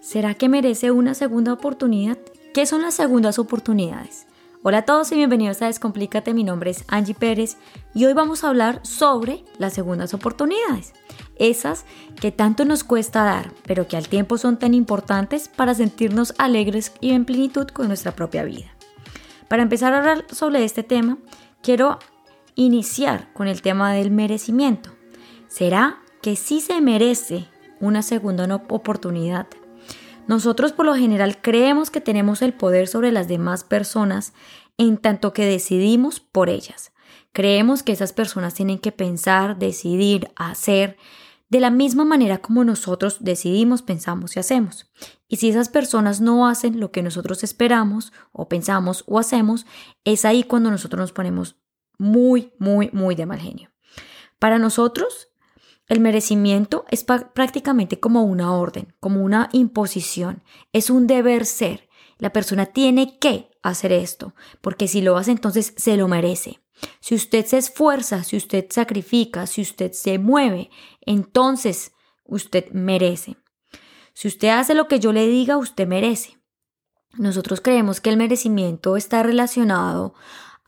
¿Será que merece una segunda oportunidad? ¿Qué son las segundas oportunidades? Hola a todos y bienvenidos a Descomplícate, mi nombre es Angie Pérez y hoy vamos a hablar sobre las segundas oportunidades, esas que tanto nos cuesta dar, pero que al tiempo son tan importantes para sentirnos alegres y en plenitud con nuestra propia vida. Para empezar a hablar sobre este tema, quiero iniciar con el tema del merecimiento. ¿Será que sí se merece una segunda oportunidad? Nosotros por lo general creemos que tenemos el poder sobre las demás personas en tanto que decidimos por ellas. Creemos que esas personas tienen que pensar, decidir, hacer de la misma manera como nosotros decidimos, pensamos y hacemos. Y si esas personas no hacen lo que nosotros esperamos o pensamos o hacemos, es ahí cuando nosotros nos ponemos muy, muy, muy de mal genio. Para nosotros, el merecimiento es prácticamente como una orden, como una imposición, es un deber ser. La persona tiene que hacer esto, porque si lo hace entonces se lo merece. Si usted se esfuerza, si usted sacrifica, si usted se mueve, entonces usted merece. Si usted hace lo que yo le diga, usted merece. Nosotros creemos que el merecimiento está relacionado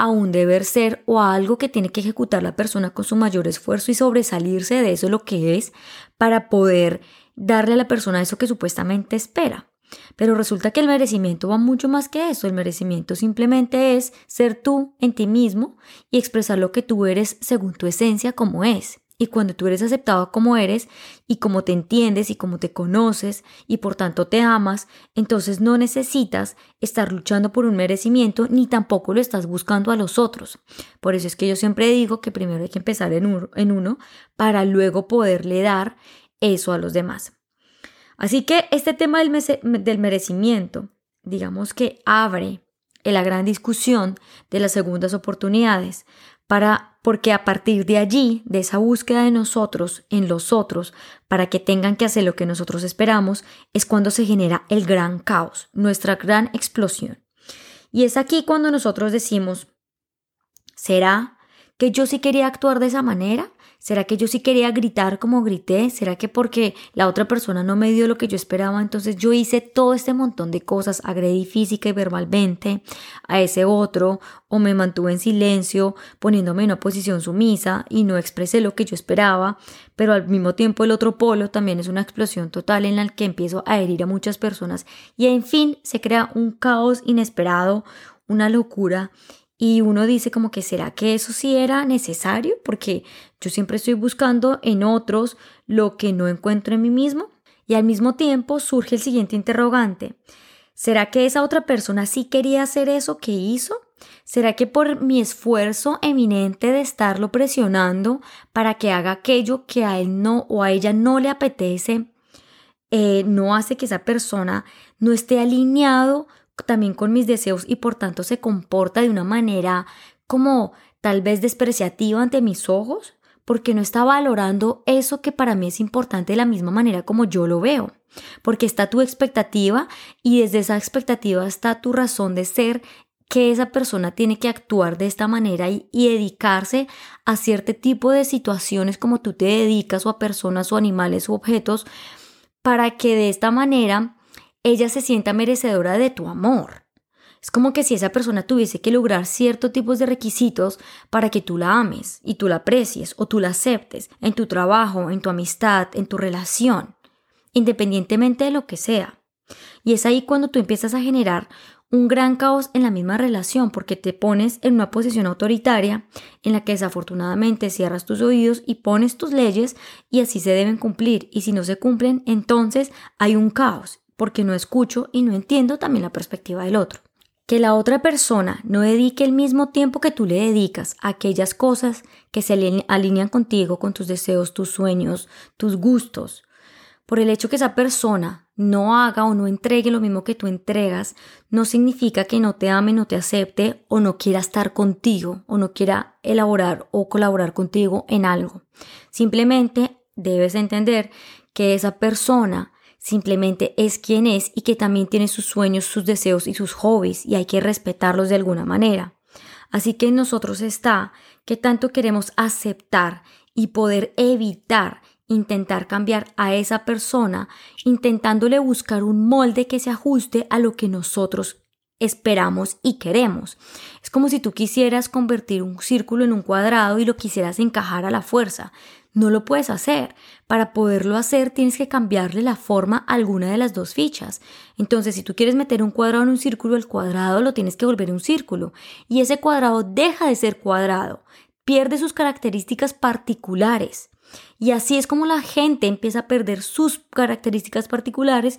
a un deber ser o a algo que tiene que ejecutar la persona con su mayor esfuerzo y sobresalirse de eso lo que es para poder darle a la persona eso que supuestamente espera. Pero resulta que el merecimiento va mucho más que eso. El merecimiento simplemente es ser tú en ti mismo y expresar lo que tú eres según tu esencia como es. Y cuando tú eres aceptado como eres y como te entiendes y como te conoces y por tanto te amas, entonces no necesitas estar luchando por un merecimiento ni tampoco lo estás buscando a los otros. Por eso es que yo siempre digo que primero hay que empezar en uno, para luego poderle dar eso a los demás. Así que este tema del, del merecimiento, digamos que abre la gran discusión de las segundas oportunidades, para, porque a partir de allí, de esa búsqueda de nosotros en los otros, para que tengan que hacer lo que nosotros esperamos, es cuando se genera el gran caos, nuestra gran explosión. Y es aquí cuando nosotros decimos, ¿será que yo sí quería actuar de esa manera? ¿Será que yo sí quería gritar como grité? ¿Será que porque la otra persona no me dio lo que yo esperaba, entonces yo hice todo este montón de cosas, agredí física y verbalmente a ese otro o me mantuve en silencio poniéndome en una posición sumisa y no expresé lo que yo esperaba, pero al mismo tiempo el otro polo también es una explosión total en la que empiezo a herir a muchas personas y en fin se crea un caos inesperado, una locura y uno dice como que será que eso sí era necesario porque yo siempre estoy buscando en otros lo que no encuentro en mí mismo y al mismo tiempo surge el siguiente interrogante. ¿Será que esa otra persona sí quería hacer eso que hizo? ¿Será que por mi esfuerzo eminente de estarlo presionando para que haga aquello que a él no o a ella no le apetece, eh, no hace que esa persona no esté alineado también con mis deseos y por tanto se comporta de una manera como tal vez despreciativa ante mis ojos, porque no está valorando eso que para mí es importante de la misma manera como yo lo veo, porque está tu expectativa y desde esa expectativa está tu razón de ser que esa persona tiene que actuar de esta manera y, dedicarse a cierto tipo de situaciones como tú te dedicas o a personas o animales o objetos para que de esta manera ella se sienta merecedora de tu amor. Es como que si esa persona tuviese que lograr ciertos tipos de requisitos para que tú la ames y tú la aprecies o tú la aceptes en tu trabajo, en tu amistad, en tu relación, independientemente de lo que sea. Y es ahí cuando tú empiezas a generar un gran caos en la misma relación porque te pones en una posición autoritaria en la que desafortunadamente cierras tus oídos y pones tus leyes y así se deben cumplir y si no se cumplen entonces hay un caos porque no escucho y no entiendo también la perspectiva del otro. Que la otra persona no dedique el mismo tiempo que tú le dedicas a aquellas cosas que se alinean contigo, con tus deseos, tus sueños, tus gustos. Por el hecho que esa persona no haga o no entregue lo mismo que tú entregas, no significa que no te ame, no te acepte o no quiera estar contigo o no quiera elaborar o colaborar contigo en algo. Simplemente debes entender que esa persona simplemente es quien es y que también tiene sus sueños, sus deseos y sus hobbies y hay que respetarlos de alguna manera. Así que en nosotros está que tanto queremos aceptar y poder evitar intentar cambiar a esa persona, intentándole buscar un molde que se ajuste a lo que nosotros esperamos y queremos. Es como si tú quisieras convertir un círculo en un cuadrado y lo quisieras encajar a la fuerza. No lo puedes hacer. Para poderlo hacer tienes que cambiarle la forma a alguna de las dos fichas. Entonces, si tú quieres meter un cuadrado en un círculo, el cuadrado lo tienes que volver un círculo. Y ese cuadrado deja de ser cuadrado, pierde sus características particulares. Y así es como la gente empieza a perder sus características particulares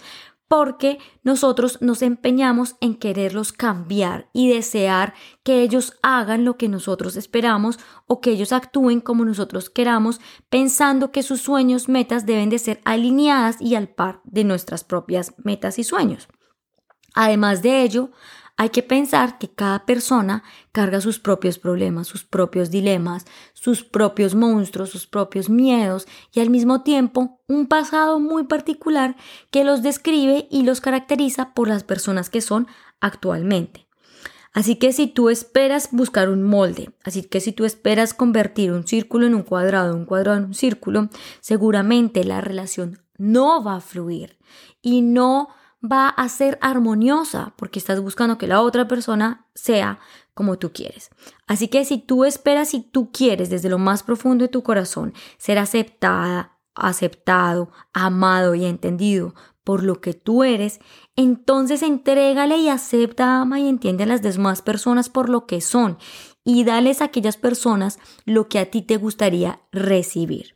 porque nosotros nos empeñamos en quererlos cambiar y desear que ellos hagan lo que nosotros esperamos o que ellos actúen como nosotros queramos, pensando que sus sueños, metas deben de ser alineadas y al par de nuestras propias metas y sueños. Además de ello, hay que pensar que cada persona carga sus propios problemas, sus propios dilemas, sus propios monstruos, sus propios miedos y al mismo tiempo un pasado muy particular que los describe y los caracteriza por las personas que son actualmente. Así que si tú esperas buscar un molde, así que si tú esperas convertir un círculo en un cuadrado, un cuadrado en un círculo, seguramente la relación no va a fluir y no va a ser armoniosa porque estás buscando que la otra persona sea como tú quieres. Así que si tú esperas y tú quieres desde lo más profundo de tu corazón ser aceptada, aceptado, amado y entendido por lo que tú eres, entonces entrégale y acepta, ama y entiende a las demás personas por lo que son y dales a aquellas personas lo que a ti te gustaría recibir.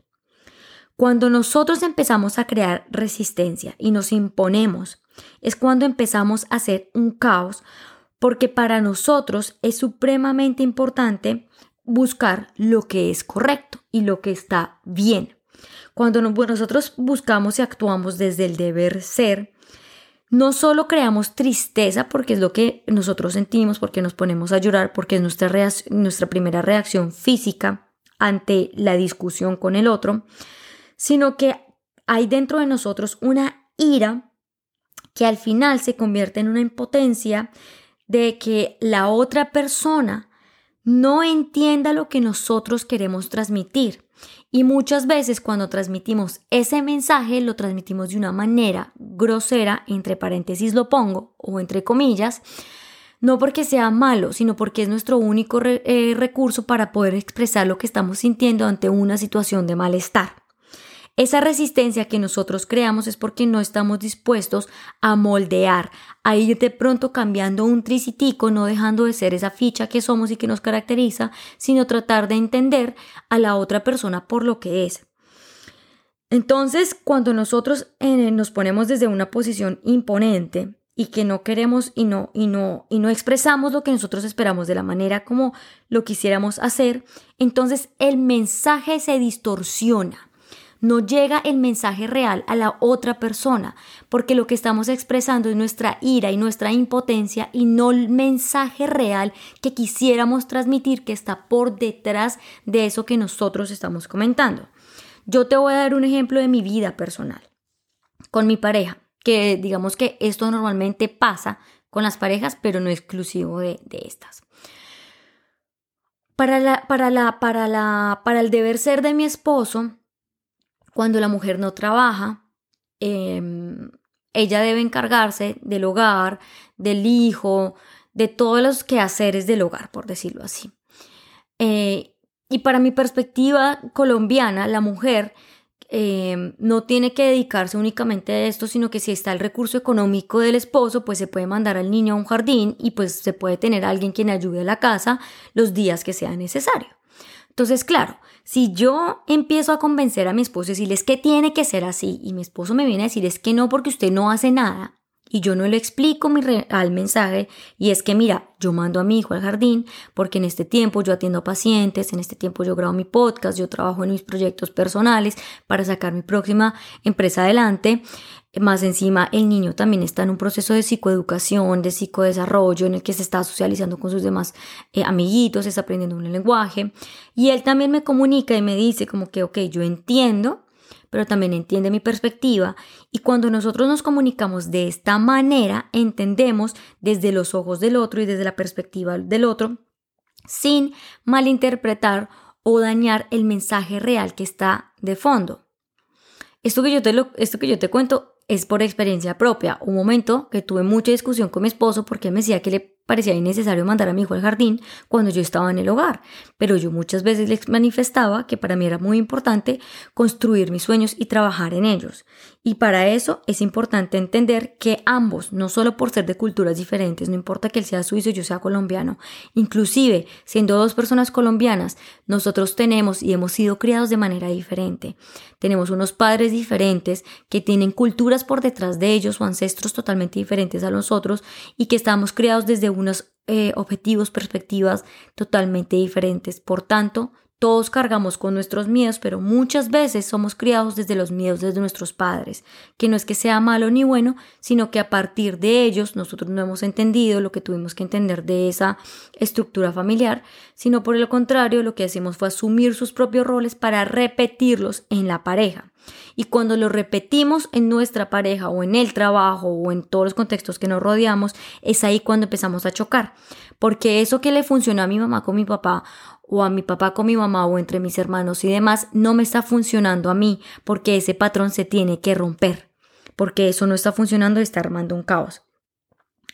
Cuando nosotros empezamos a crear resistencia y nos imponemos, es cuando empezamos a hacer un caos, porque para nosotros es supremamente importante buscar lo que es correcto y lo que está bien. Cuando nosotros buscamos y actuamos desde el deber ser, no solo creamos tristeza porque es lo que nosotros sentimos, porque nos ponemos a llorar, porque es nuestra, nuestra primera reacción física ante la discusión con el otro, sino que hay dentro de nosotros una ira que al final se convierte en una impotencia de que la otra persona no entienda lo que nosotros queremos transmitir. Y muchas veces cuando transmitimos ese mensaje lo transmitimos de una manera grosera, entre paréntesis lo pongo, o entre comillas, no porque sea malo, sino porque es nuestro único eh, recurso para poder expresar lo que estamos sintiendo ante una situación de malestar. Esa resistencia que nosotros creamos es porque no estamos dispuestos a moldear, a ir de pronto cambiando un tricitico, no dejando de ser esa ficha que somos y que nos caracteriza, sino tratar de entender a la otra persona por lo que es. Entonces, cuando nosotros eh, nos ponemos desde una posición imponente y que no queremos y no, y, no, y no expresamos lo que nosotros esperamos de la manera como lo quisiéramos hacer, entonces el mensaje se distorsiona no llega el mensaje real a la otra persona, porque lo que estamos expresando es nuestra ira y nuestra impotencia y no el mensaje real que quisiéramos transmitir que está por detrás de eso que nosotros estamos comentando. Yo te voy a dar un ejemplo de mi vida personal con mi pareja, que digamos que esto normalmente pasa con las parejas, pero no exclusivo de, estas. Para, la, para, la, para, la, para el deber ser de mi esposo, cuando la mujer no trabaja, em, ella debe encargarse del hogar, del hijo, de todos los quehaceres del hogar, por decirlo así. Eh, y para mi perspectiva colombiana, la mujer em, no tiene que dedicarse únicamente a esto, sino que si está el recurso económico del esposo, pues se puede mandar al niño a un jardín y pues se puede tener a alguien quien ayude a la casa los días que sea necesario. Entonces, claro, si yo empiezo a convencer a mi esposo y decirles que tiene que ser así y mi esposo me viene a decir es que no porque usted no hace nada y yo no le explico mi real mensaje y es que mira, yo mando a mi hijo al jardín porque en este tiempo yo atiendo pacientes, en este tiempo yo grabo mi podcast, yo trabajo en mis proyectos personales para sacar mi próxima empresa adelante. Más encima, el niño también está en un proceso de psicoeducación, de psicodesarrollo, en el que se está socializando con sus demás eh, amiguitos, está aprendiendo un lenguaje. Y él también me comunica y me dice como que, ok, yo entiendo, pero también entiende mi perspectiva. Y cuando nosotros nos comunicamos de esta manera, entendemos desde los ojos del otro y desde la perspectiva del otro, sin malinterpretar o dañar el mensaje real que está de fondo. esto que yo te, lo, esto que yo te cuento es por experiencia propia. Un momento que tuve mucha discusión con mi esposo porque me decía que le parecía innecesario mandar a mi hijo al jardín cuando yo estaba en el hogar, pero yo muchas veces les manifestaba que para mí era muy importante construir mis sueños y trabajar en ellos. Y para eso es importante entender que ambos, no solo por ser de culturas diferentes, no importa que él sea suizo y yo sea colombiano, inclusive siendo dos personas colombianas, nosotros tenemos y hemos sido criados de manera diferente. Tenemos unos padres diferentes que tienen culturas por detrás de ellos o ancestros totalmente diferentes a nosotros y que estamos criados desde unos eh, objetivos, perspectivas totalmente diferentes. Por tanto, todos cargamos con nuestros miedos, pero muchas veces somos criados desde los miedos de nuestros padres, que no es que sea malo ni bueno, sino que a partir de ellos nosotros no hemos entendido lo que tuvimos que entender de esa estructura familiar, sino por el contrario, lo que hacemos fue asumir sus propios roles para repetirlos en la pareja. Y cuando lo repetimos en nuestra pareja o en el trabajo o en todos los contextos que nos rodeamos, es ahí cuando empezamos a chocar. Porque eso que le funcionó a mi mamá con mi papá o a mi papá con mi mamá o entre mis hermanos y demás no me está funcionando a mí porque ese patrón se tiene que romper. Porque eso no está funcionando y está armando un caos.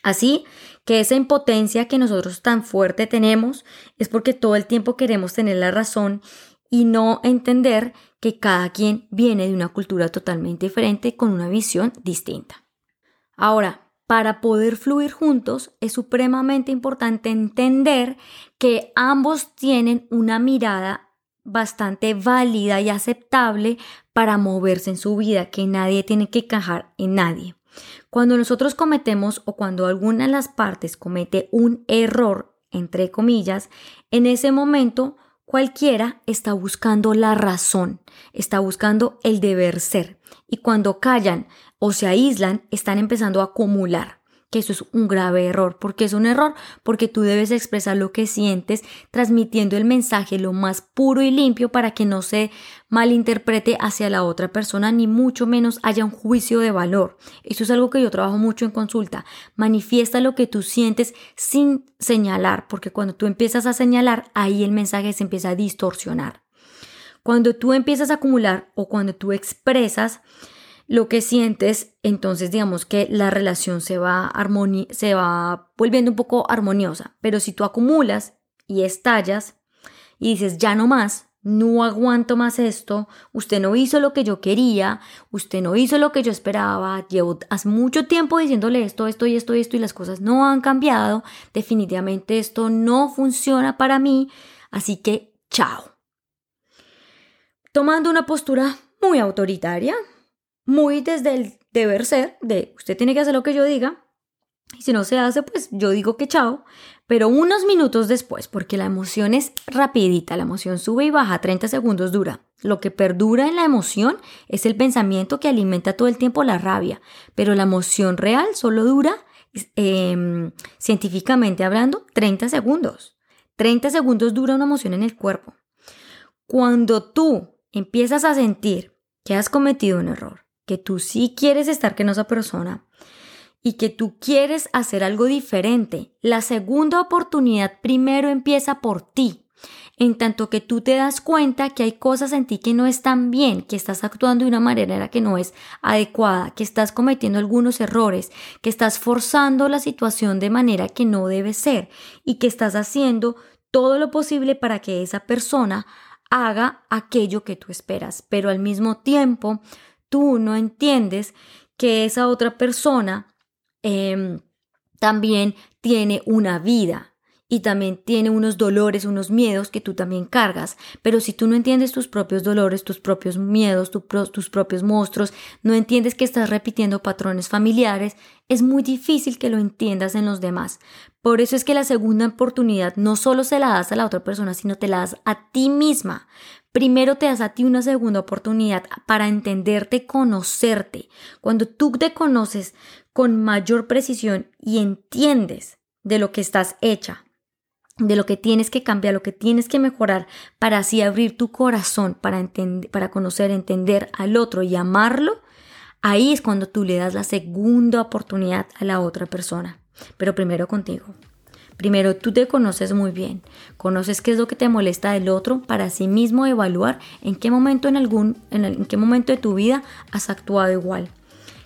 Así que esa impotencia que nosotros tan fuerte tenemos es porque todo el tiempo queremos tener la razón y no entender que cada quien viene de una cultura totalmente diferente con una visión distinta. Ahora, para poder fluir juntos es supremamente importante entender que ambos tienen una mirada bastante válida y aceptable para moverse en su vida, que nadie tiene que encajar en nadie. Cuando nosotros cometemos o cuando alguna de las partes comete un error, entre comillas, en ese momento Cualquiera está buscando la razón, está buscando el deber ser. Y cuando callan o se aíslan, están empezando a acumular que eso es un grave error. porque es un error? Porque tú debes expresar lo que sientes, transmitiendo el mensaje lo más puro y limpio para que no se malinterprete hacia la otra persona, ni mucho menos haya un juicio de valor. Eso es algo que yo trabajo mucho en consulta. Manifiesta lo que tú sientes sin señalar, porque cuando tú empiezas a señalar, ahí el mensaje se empieza a distorsionar. Cuando tú empiezas a acumular o cuando tú expresas, lo que sientes, entonces digamos que la relación se va, se va volviendo un poco armoniosa. Pero si tú acumulas y estallas y dices, ya no más, no aguanto más esto, usted no hizo lo que yo quería, usted no hizo lo que yo esperaba, llevo hace mucho tiempo diciéndole esto, esto y esto y esto y las cosas no han cambiado, definitivamente esto no funciona para mí, así que chao. Tomando una postura muy autoritaria, muy desde el deber ser, de usted tiene que hacer lo que yo diga, y si no se hace, pues yo digo que chao, pero unos minutos después, porque la emoción es rapidita, la emoción sube y baja, 30 segundos dura. Lo que perdura en la emoción es el pensamiento que alimenta todo el tiempo la rabia, pero la emoción real solo dura, em, científicamente hablando, 30 segundos. 30 segundos dura una emoción en el cuerpo. Cuando tú empiezas a sentir que has cometido un error, que tú sí quieres estar con esa persona y que tú quieres hacer algo diferente, la segunda oportunidad primero empieza por ti. En tanto que tú te das cuenta que hay cosas en ti que no están bien, que estás actuando de una manera que no es adecuada, que estás cometiendo algunos errores, que estás forzando la situación de manera que no debe ser y que estás haciendo todo lo posible para que esa persona haga aquello que tú esperas, pero al mismo tiempo tú no entiendes que esa otra persona em, también tiene una vida y también tiene unos dolores, unos miedos que tú también cargas. Pero si tú no entiendes tus propios dolores, tus propios miedos, tus propios monstruos, no entiendes que estás repitiendo patrones familiares, es muy difícil que lo entiendas en los demás. Por eso es que la segunda oportunidad no solo se la das a la otra persona, sino te la das a ti misma. Primero te das a ti una segunda oportunidad para entenderte, conocerte. Cuando tú te conoces con mayor precisión y entiendes de lo que estás hecha, de lo que tienes que cambiar, lo que tienes que mejorar para así abrir tu corazón, para, para conocer, entender al otro y amarlo, ahí es cuando tú le das la segunda oportunidad a la otra persona, pero primero contigo. Primero, tú te conoces muy bien, conoces qué es lo que te molesta del otro para sí mismo evaluar en qué momento en algún en, qué momento de tu vida has actuado igual.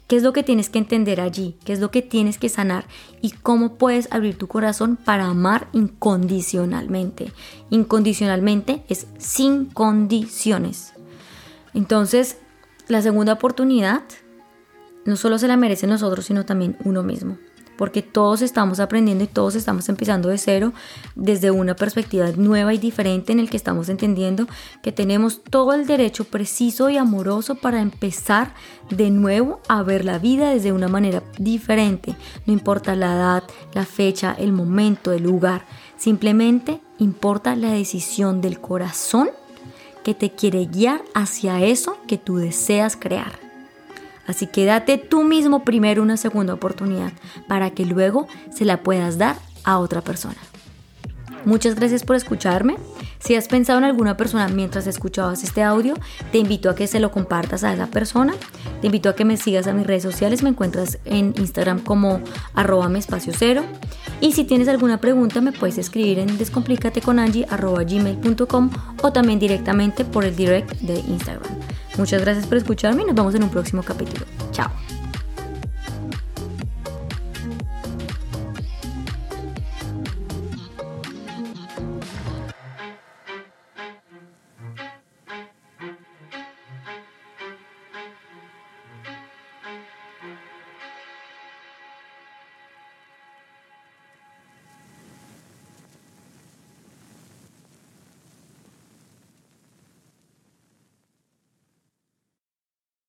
¿Qué es lo que tienes que entender allí? ¿Qué es lo que tienes que sanar? ¿Y cómo puedes abrir tu corazón para amar incondicionalmente? Incondicionalmente es sin condiciones. Entonces, la segunda oportunidad no solo se la merece nosotros, sino también uno mismo porque todos estamos aprendiendo y todos estamos empezando de cero desde una perspectiva nueva y diferente en el que estamos entendiendo que tenemos todo el derecho preciso y amoroso para empezar de nuevo a ver la vida desde una manera diferente. No importa la edad, la fecha, el momento, el lugar, simplemente importa la decisión del corazón que te quiere guiar hacia eso que tú deseas crear. Así que date tú mismo primero una segunda oportunidad para que luego se la puedas dar a otra persona. Muchas gracias por escucharme. Si has pensado en alguna persona mientras escuchabas este audio, te invito a que se lo compartas a esa persona. Te invito a que me sigas a mis redes sociales. Me encuentras en Instagram como arroba cero. Y si tienes alguna pregunta, me puedes escribir en descomplicateconangie.gmail.com o también directamente por el direct de Instagram. Muchas gracias por escucharme y nos vemos en un próximo capítulo. Chao.